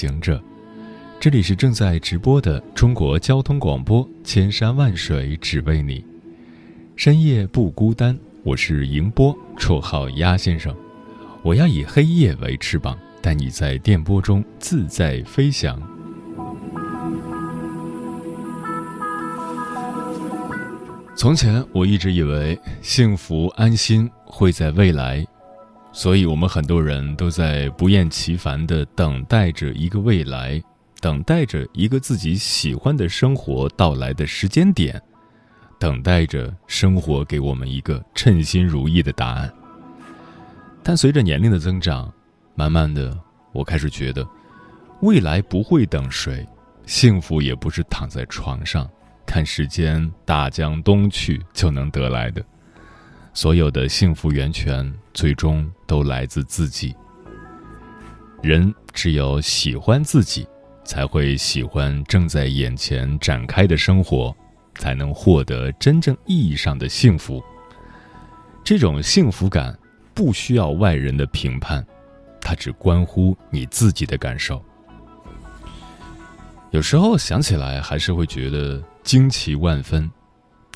行者，这里是正在直播的中国交通广播，千山万水只为你，深夜不孤单。我是迎波，绰号鸭先生。我要以黑夜为翅膀，带你在电波中自在飞翔。从前，我一直以为幸福安心会在未来，所以我们很多人都在不厌其烦的等待着一个未来，等待着一个自己喜欢的生活到来的时间点，等待着生活给我们一个称心如意的答案。但随着年龄的增长，慢慢的，我开始觉得，未来不会等谁，幸福也不是躺在床上。看时间大江东去就能得来的，所有的幸福源泉最终都来自自己。人只有喜欢自己，才会喜欢正在眼前展开的生活，才能获得真正意义上的幸福。这种幸福感不需要外人的评判，它只关乎你自己的感受。有时候想起来，还是会觉得。惊奇万分，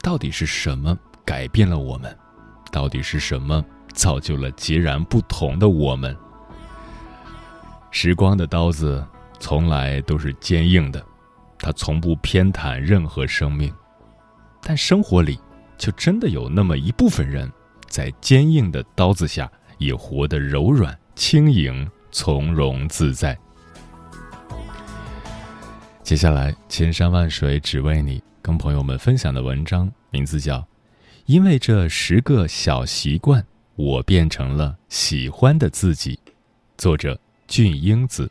到底是什么改变了我们？到底是什么造就了截然不同的我们？时光的刀子从来都是坚硬的，它从不偏袒任何生命。但生活里，就真的有那么一部分人，在坚硬的刀子下，也活得柔软、轻盈、从容自在。接下来，千山万水只为你，跟朋友们分享的文章名字叫《因为这十个小习惯，我变成了喜欢的自己》，作者俊英子。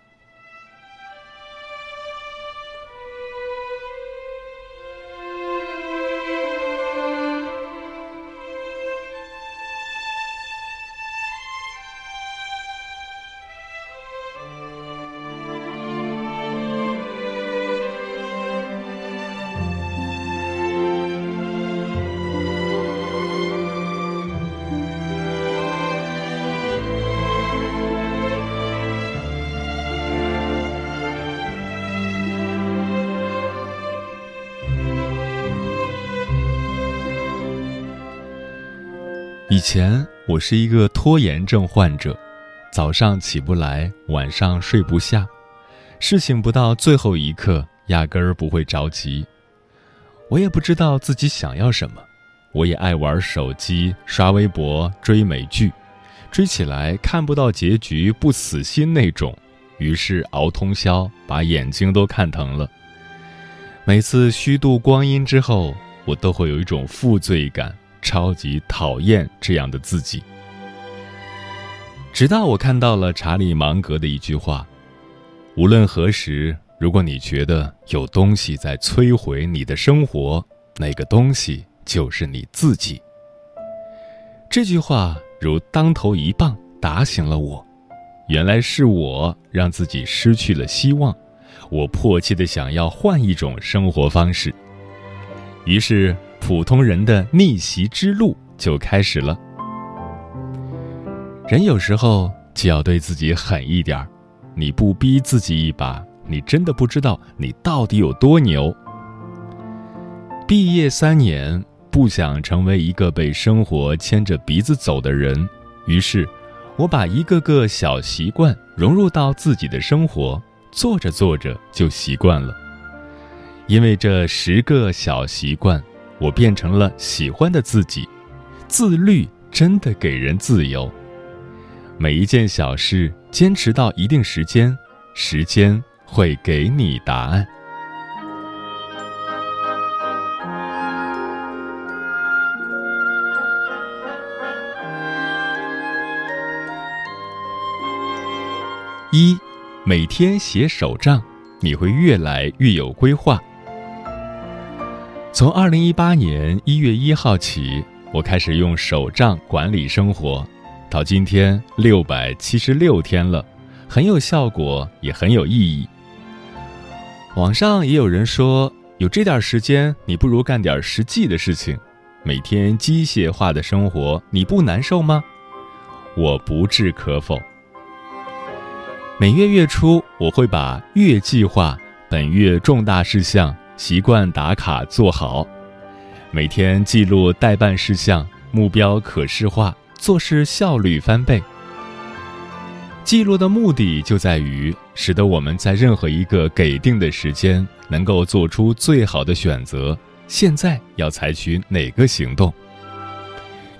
前我是一个拖延症患者，早上起不来，晚上睡不下，事情不到最后一刻，压根儿不会着急。我也不知道自己想要什么，我也爱玩手机、刷微博、追美剧，追起来看不到结局不死心那种，于是熬通宵，把眼睛都看疼了。每次虚度光阴之后，我都会有一种负罪感。超级讨厌这样的自己。直到我看到了查理芒格的一句话：“无论何时，如果你觉得有东西在摧毁你的生活，那个东西就是你自己。”这句话如当头一棒打醒了我。原来是我让自己失去了希望，我迫切的想要换一种生活方式。于是。普通人的逆袭之路就开始了。人有时候就要对自己狠一点儿，你不逼自己一把，你真的不知道你到底有多牛。毕业三年，不想成为一个被生活牵着鼻子走的人，于是，我把一个个小习惯融入到自己的生活，做着做着就习惯了。因为这十个小习惯。我变成了喜欢的自己，自律真的给人自由。每一件小事，坚持到一定时间，时间会给你答案。一每天写手账，你会越来越有规划。从二零一八年一月一号起，我开始用手账管理生活，到今天六百七十六天了，很有效果，也很有意义。网上也有人说，有这点时间，你不如干点实际的事情。每天机械化的生活，你不难受吗？我不置可否。每月月初，我会把月计划、本月重大事项。习惯打卡做好，每天记录待办事项，目标可视化，做事效率翻倍。记录的目的就在于使得我们在任何一个给定的时间能够做出最好的选择。现在要采取哪个行动？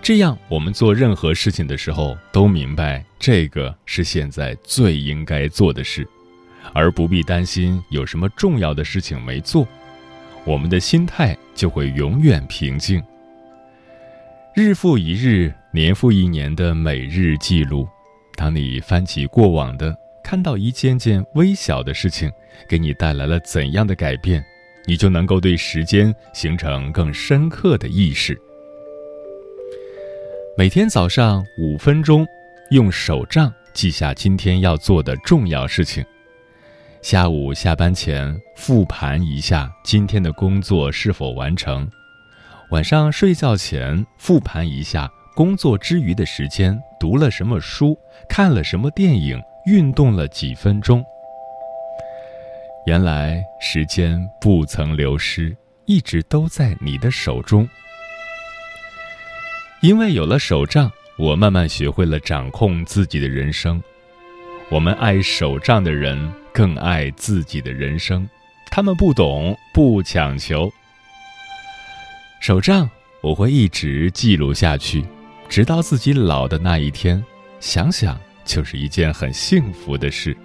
这样我们做任何事情的时候都明白这个是现在最应该做的事，而不必担心有什么重要的事情没做。我们的心态就会永远平静。日复一日，年复一年的每日记录，当你翻起过往的，看到一件件微小的事情给你带来了怎样的改变，你就能够对时间形成更深刻的意识。每天早上五分钟，用手账记下今天要做的重要事情。下午下班前复盘一下今天的工作是否完成，晚上睡觉前复盘一下工作之余的时间读了什么书，看了什么电影，运动了几分钟。原来时间不曾流失，一直都在你的手中。因为有了手账，我慢慢学会了掌控自己的人生。我们爱手账的人。更爱自己的人生，他们不懂，不强求。手账我会一直记录下去，直到自己老的那一天。想想就是一件很幸福的事。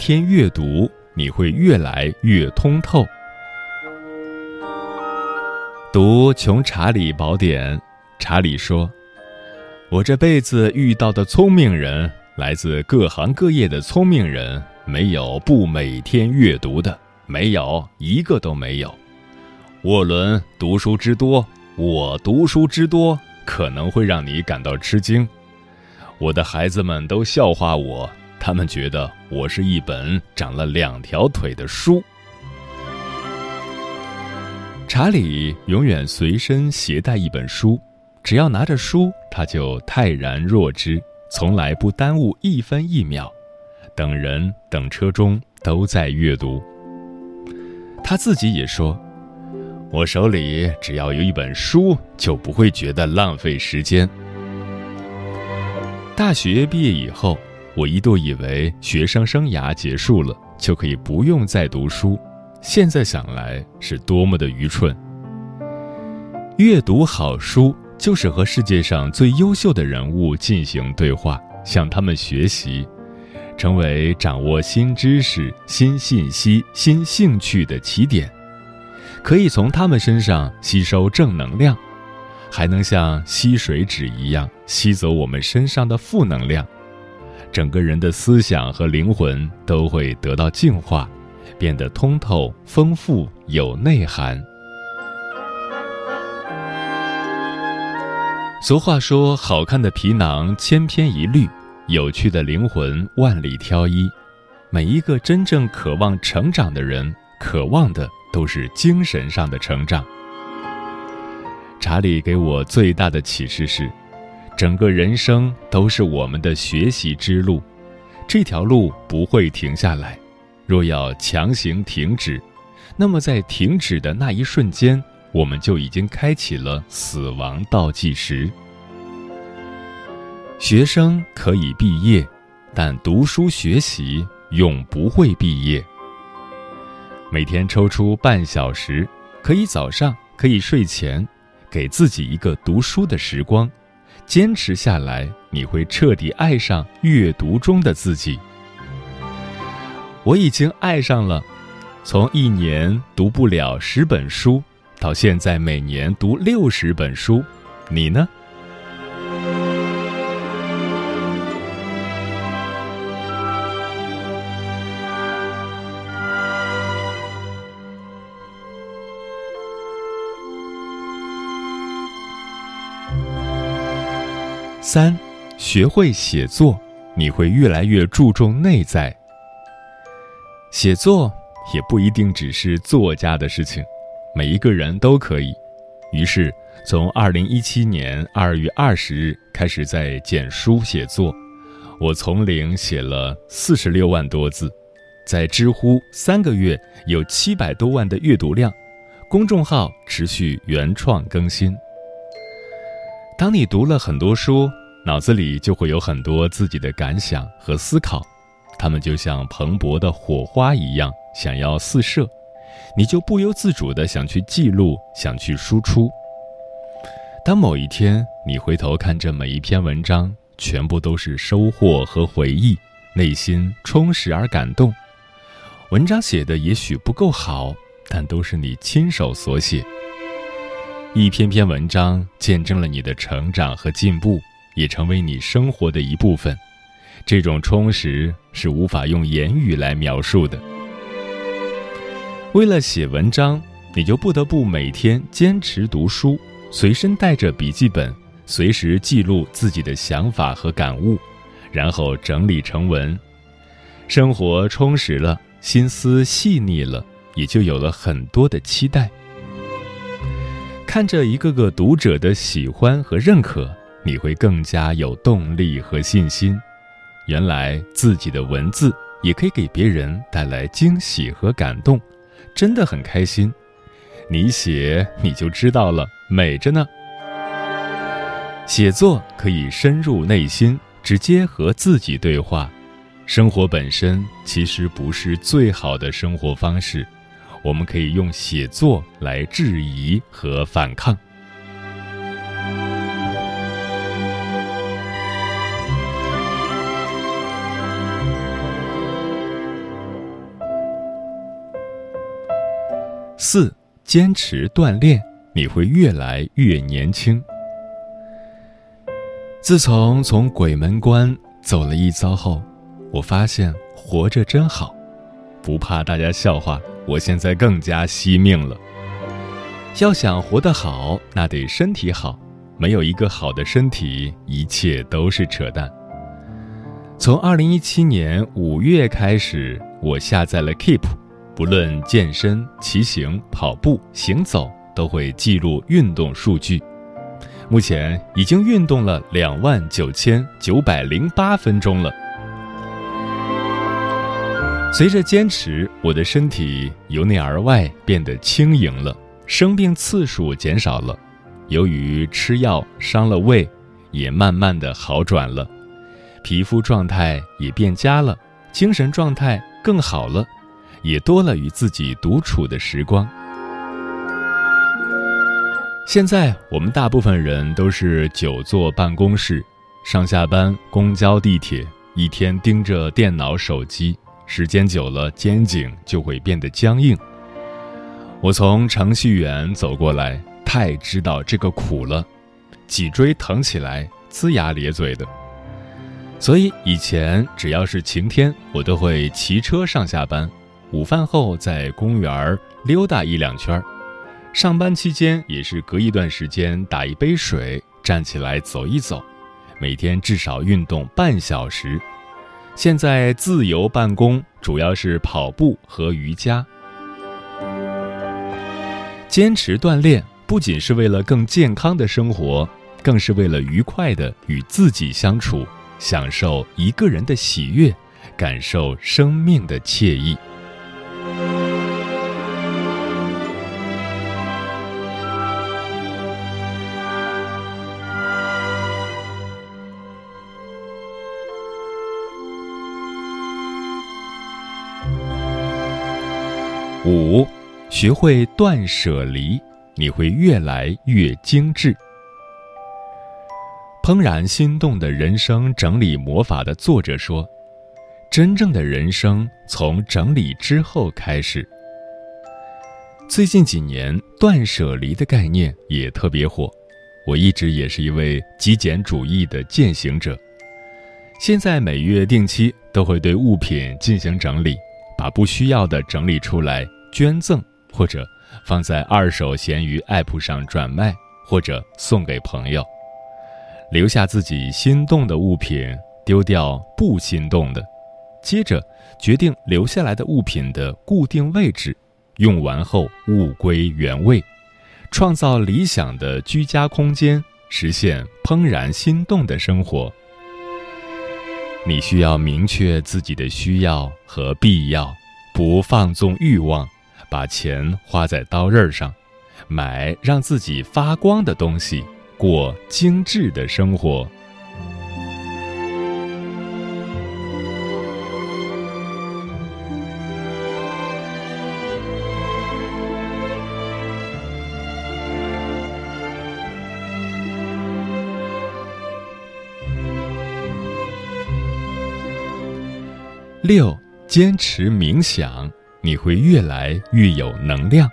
天阅读，你会越来越通透。读《穷查理宝典》，查理说：“我这辈子遇到的聪明人，来自各行各业的聪明人，没有不每天阅读的，没有一个都没有。沃伦读书之多，我读书之多，可能会让你感到吃惊。我的孩子们都笑话我。”他们觉得我是一本长了两条腿的书。查理永远随身携带一本书，只要拿着书，他就泰然若之，从来不耽误一分一秒。等人等车中都在阅读。他自己也说：“我手里只要有一本书，就不会觉得浪费时间。”大学毕业以后。我一度以为学生生涯结束了就可以不用再读书，现在想来是多么的愚蠢。阅读好书就是和世界上最优秀的人物进行对话，向他们学习，成为掌握新知识、新信息、新兴趣的起点，可以从他们身上吸收正能量，还能像吸水纸一样吸走我们身上的负能量。整个人的思想和灵魂都会得到净化，变得通透、丰富、有内涵。俗话说：“好看的皮囊千篇一律，有趣的灵魂万里挑一。”每一个真正渴望成长的人，渴望的都是精神上的成长。查理给我最大的启示是。整个人生都是我们的学习之路，这条路不会停下来。若要强行停止，那么在停止的那一瞬间，我们就已经开启了死亡倒计时。学生可以毕业，但读书学习永不会毕业。每天抽出半小时，可以早上，可以睡前，给自己一个读书的时光。坚持下来，你会彻底爱上阅读中的自己。我已经爱上了，从一年读不了十本书，到现在每年读六十本书，你呢？三，学会写作，你会越来越注重内在。写作也不一定只是作家的事情，每一个人都可以。于是，从二零一七年二月二十日开始在简书写作，我从零写了四十六万多字，在知乎三个月有七百多万的阅读量，公众号持续原创更新。当你读了很多书。脑子里就会有很多自己的感想和思考，他们就像蓬勃的火花一样，想要四射，你就不由自主的想去记录，想去输出。当某一天你回头看这每一篇文章，全部都是收获和回忆，内心充实而感动。文章写的也许不够好，但都是你亲手所写。一篇篇文章见证了你的成长和进步。也成为你生活的一部分，这种充实是无法用言语来描述的。为了写文章，你就不得不每天坚持读书，随身带着笔记本，随时记录自己的想法和感悟，然后整理成文。生活充实了，心思细腻了，也就有了很多的期待。看着一个个读者的喜欢和认可。你会更加有动力和信心。原来自己的文字也可以给别人带来惊喜和感动，真的很开心。你写，你就知道了，美着呢。写作可以深入内心，直接和自己对话。生活本身其实不是最好的生活方式，我们可以用写作来质疑和反抗。四，坚持锻炼，你会越来越年轻。自从从鬼门关走了一遭后，我发现活着真好，不怕大家笑话。我现在更加惜命了。要想活得好，那得身体好。没有一个好的身体，一切都是扯淡。从二零一七年五月开始，我下载了 Keep。不论健身、骑行、跑步、行走，都会记录运动数据。目前已经运动了两万九千九百零八分钟了。随着坚持，我的身体由内而外变得轻盈了，生病次数减少了。由于吃药伤了胃，也慢慢的好转了，皮肤状态也变佳了，精神状态更好了。也多了与自己独处的时光。现在我们大部分人都是久坐办公室，上下班、公交、地铁，一天盯着电脑、手机，时间久了，肩颈就会变得僵硬。我从程序员走过来，太知道这个苦了，脊椎疼起来，龇牙咧嘴的。所以以前只要是晴天，我都会骑车上下班。午饭后在公园溜达一两圈上班期间也是隔一段时间打一杯水，站起来走一走，每天至少运动半小时。现在自由办公，主要是跑步和瑜伽。坚持锻炼不仅是为了更健康的生活，更是为了愉快的与自己相处，享受一个人的喜悦，感受生命的惬意。学会断舍离，你会越来越精致。怦然心动的人生整理魔法的作者说：“真正的人生从整理之后开始。”最近几年，断舍离的概念也特别火。我一直也是一位极简主义的践行者。现在每月定期都会对物品进行整理，把不需要的整理出来捐赠，或者放在二手闲鱼 App 上转卖，或者送给朋友，留下自己心动的物品，丢掉不心动的，接着决定留下来的物品的固定位置，用完后物归原位，创造理想的居家空间，实现怦然心动的生活。你需要明确自己的需要和必要，不放纵欲望，把钱花在刀刃上，买让自己发光的东西，过精致的生活。六，坚持冥想，你会越来越有能量。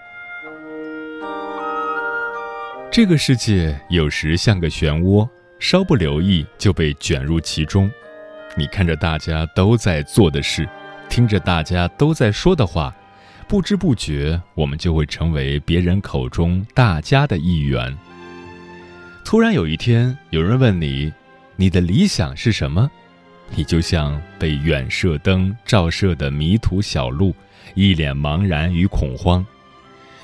这个世界有时像个漩涡，稍不留意就被卷入其中。你看着大家都在做的事，听着大家都在说的话，不知不觉，我们就会成为别人口中大家的一员。突然有一天，有人问你：“你的理想是什么？”你就像被远射灯照射的迷途小路，一脸茫然与恐慌。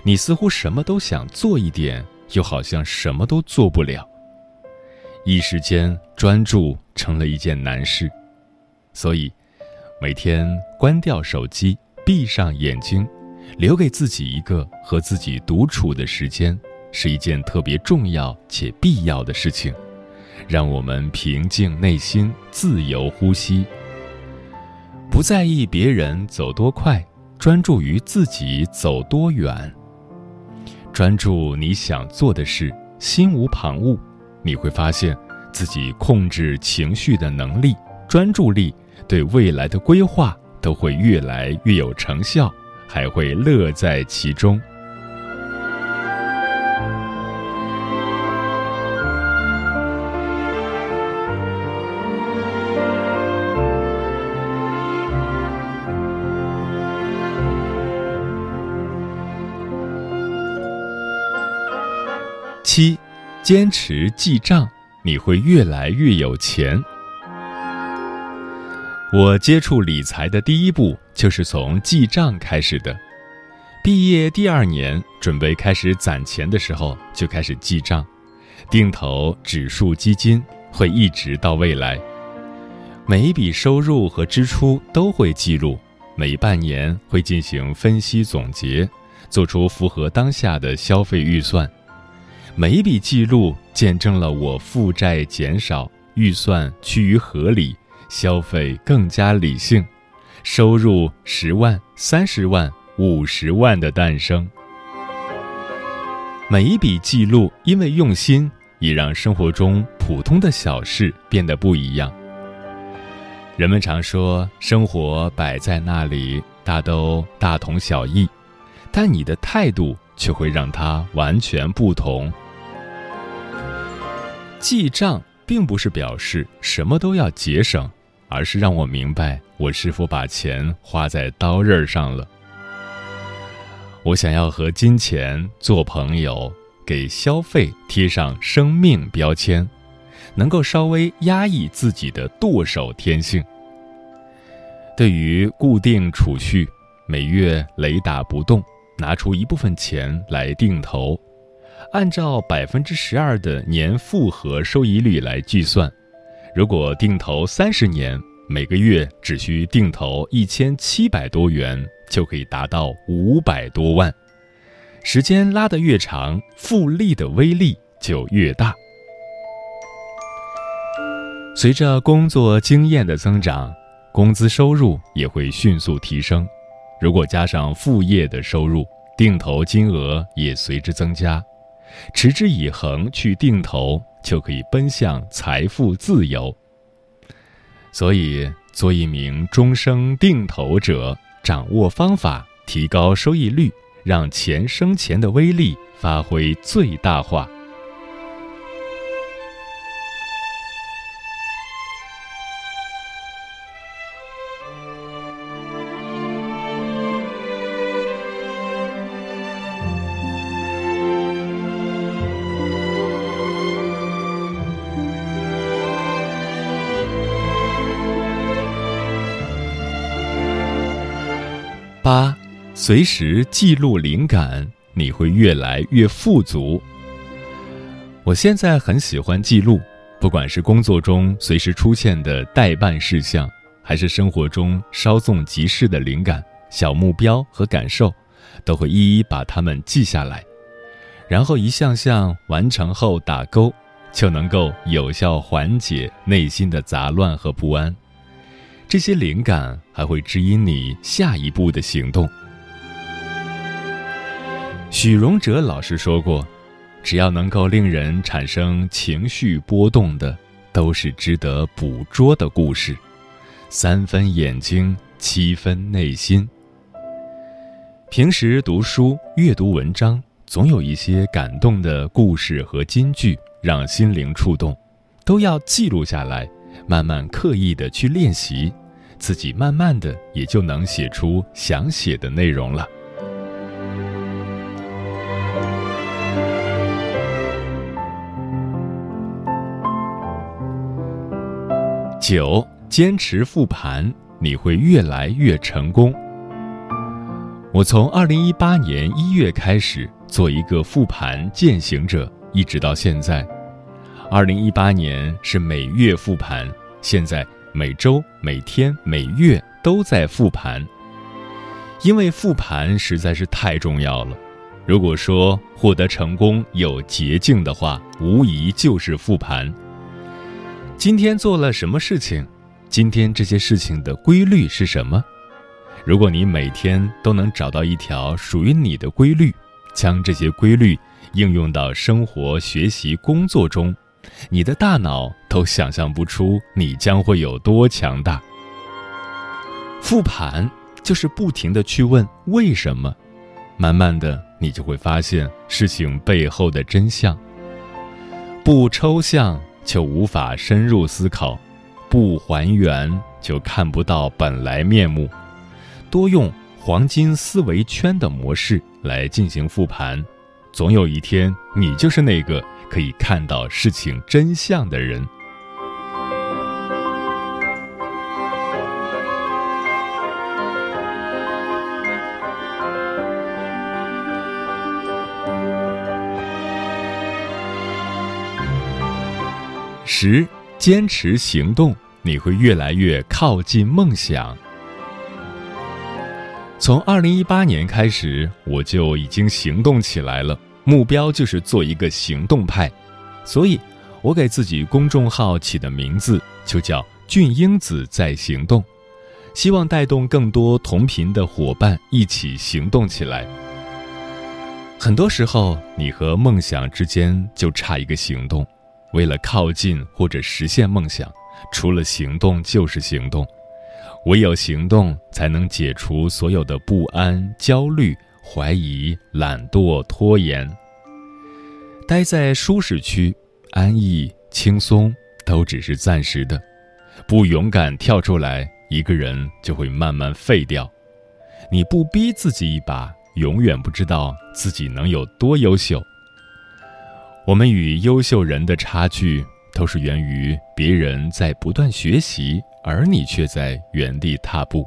你似乎什么都想做一点，又好像什么都做不了。一时间，专注成了一件难事。所以，每天关掉手机，闭上眼睛，留给自己一个和自己独处的时间，是一件特别重要且必要的事情。让我们平静内心，自由呼吸，不在意别人走多快，专注于自己走多远。专注你想做的事，心无旁骛，你会发现自己控制情绪的能力、专注力，对未来的规划都会越来越有成效，还会乐在其中。七，坚持记账，你会越来越有钱。我接触理财的第一步就是从记账开始的。毕业第二年，准备开始攒钱的时候，就开始记账，定投指数基金，会一直到未来。每一笔收入和支出都会记录，每半年会进行分析总结，做出符合当下的消费预算。每一笔记录见证了我负债减少、预算趋于合理、消费更加理性、收入十万、三十万、五十万的诞生。每一笔记录因为用心，也让生活中普通的小事变得不一样。人们常说，生活摆在那里，大都大同小异，但你的态度却会让它完全不同。记账并不是表示什么都要节省，而是让我明白我是否把钱花在刀刃上了。我想要和金钱做朋友，给消费贴上生命标签，能够稍微压抑自己的剁手天性。对于固定储蓄，每月雷打不动，拿出一部分钱来定投。按照百分之十二的年复合收益率来计算，如果定投三十年，每个月只需定投一千七百多元，就可以达到五百多万。时间拉得越长，复利的威力就越大。随着工作经验的增长，工资收入也会迅速提升。如果加上副业的收入，定投金额也随之增加。持之以恒去定投，就可以奔向财富自由。所以，做一名终生定投者，掌握方法，提高收益率，让钱生钱的威力发挥最大化。八，随时记录灵感，你会越来越富足。我现在很喜欢记录，不管是工作中随时出现的待办事项，还是生活中稍纵即逝的灵感、小目标和感受，都会一一把它们记下来，然后一项项完成后打勾，就能够有效缓解内心的杂乱和不安。这些灵感还会指引你下一步的行动。许荣哲老师说过：“只要能够令人产生情绪波动的，都是值得捕捉的故事。三分眼睛，七分内心。平时读书、阅读文章，总有一些感动的故事和金句，让心灵触动，都要记录下来，慢慢刻意的去练习。”自己慢慢的也就能写出想写的内容了。九，坚持复盘，你会越来越成功。我从二零一八年一月开始做一个复盘践行者，一直到现在。二零一八年是每月复盘，现在。每周、每天、每月都在复盘，因为复盘实在是太重要了。如果说获得成功有捷径的话，无疑就是复盘。今天做了什么事情？今天这些事情的规律是什么？如果你每天都能找到一条属于你的规律，将这些规律应用到生活、学习、工作中。你的大脑都想象不出你将会有多强大。复盘就是不停的去问为什么，慢慢的你就会发现事情背后的真相。不抽象就无法深入思考，不还原就看不到本来面目。多用黄金思维圈的模式来进行复盘，总有一天你就是那个。可以看到事情真相的人。十，坚持行动，你会越来越靠近梦想。从二零一八年开始，我就已经行动起来了。目标就是做一个行动派，所以，我给自己公众号起的名字就叫“俊英子在行动”，希望带动更多同频的伙伴一起行动起来。很多时候，你和梦想之间就差一个行动。为了靠近或者实现梦想，除了行动就是行动，唯有行动才能解除所有的不安、焦虑。怀疑、懒惰、拖延，待在舒适区，安逸、轻松，都只是暂时的。不勇敢跳出来，一个人就会慢慢废掉。你不逼自己一把，永远不知道自己能有多优秀。我们与优秀人的差距，都是源于别人在不断学习，而你却在原地踏步。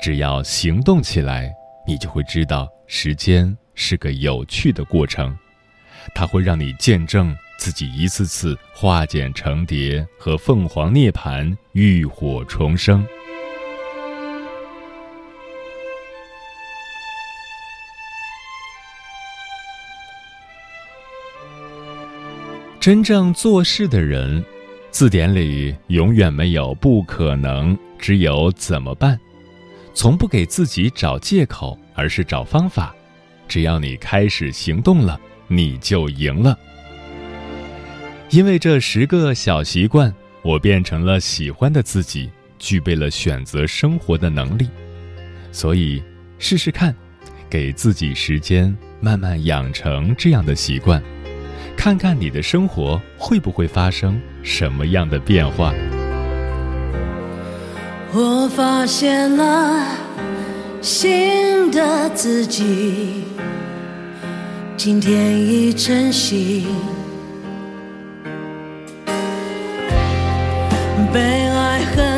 只要行动起来。你就会知道，时间是个有趣的过程，它会让你见证自己一次次化茧成蝶和凤凰涅槃、浴火重生。真正做事的人，字典里永远没有不可能，只有怎么办。从不给自己找借口，而是找方法。只要你开始行动了，你就赢了。因为这十个小习惯，我变成了喜欢的自己，具备了选择生活的能力。所以，试试看，给自己时间，慢慢养成这样的习惯，看看你的生活会不会发生什么样的变化。我发现了新的自己，今天已成型。被爱恨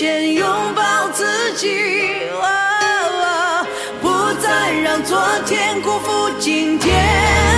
先拥抱自己，不再让昨天辜负今天。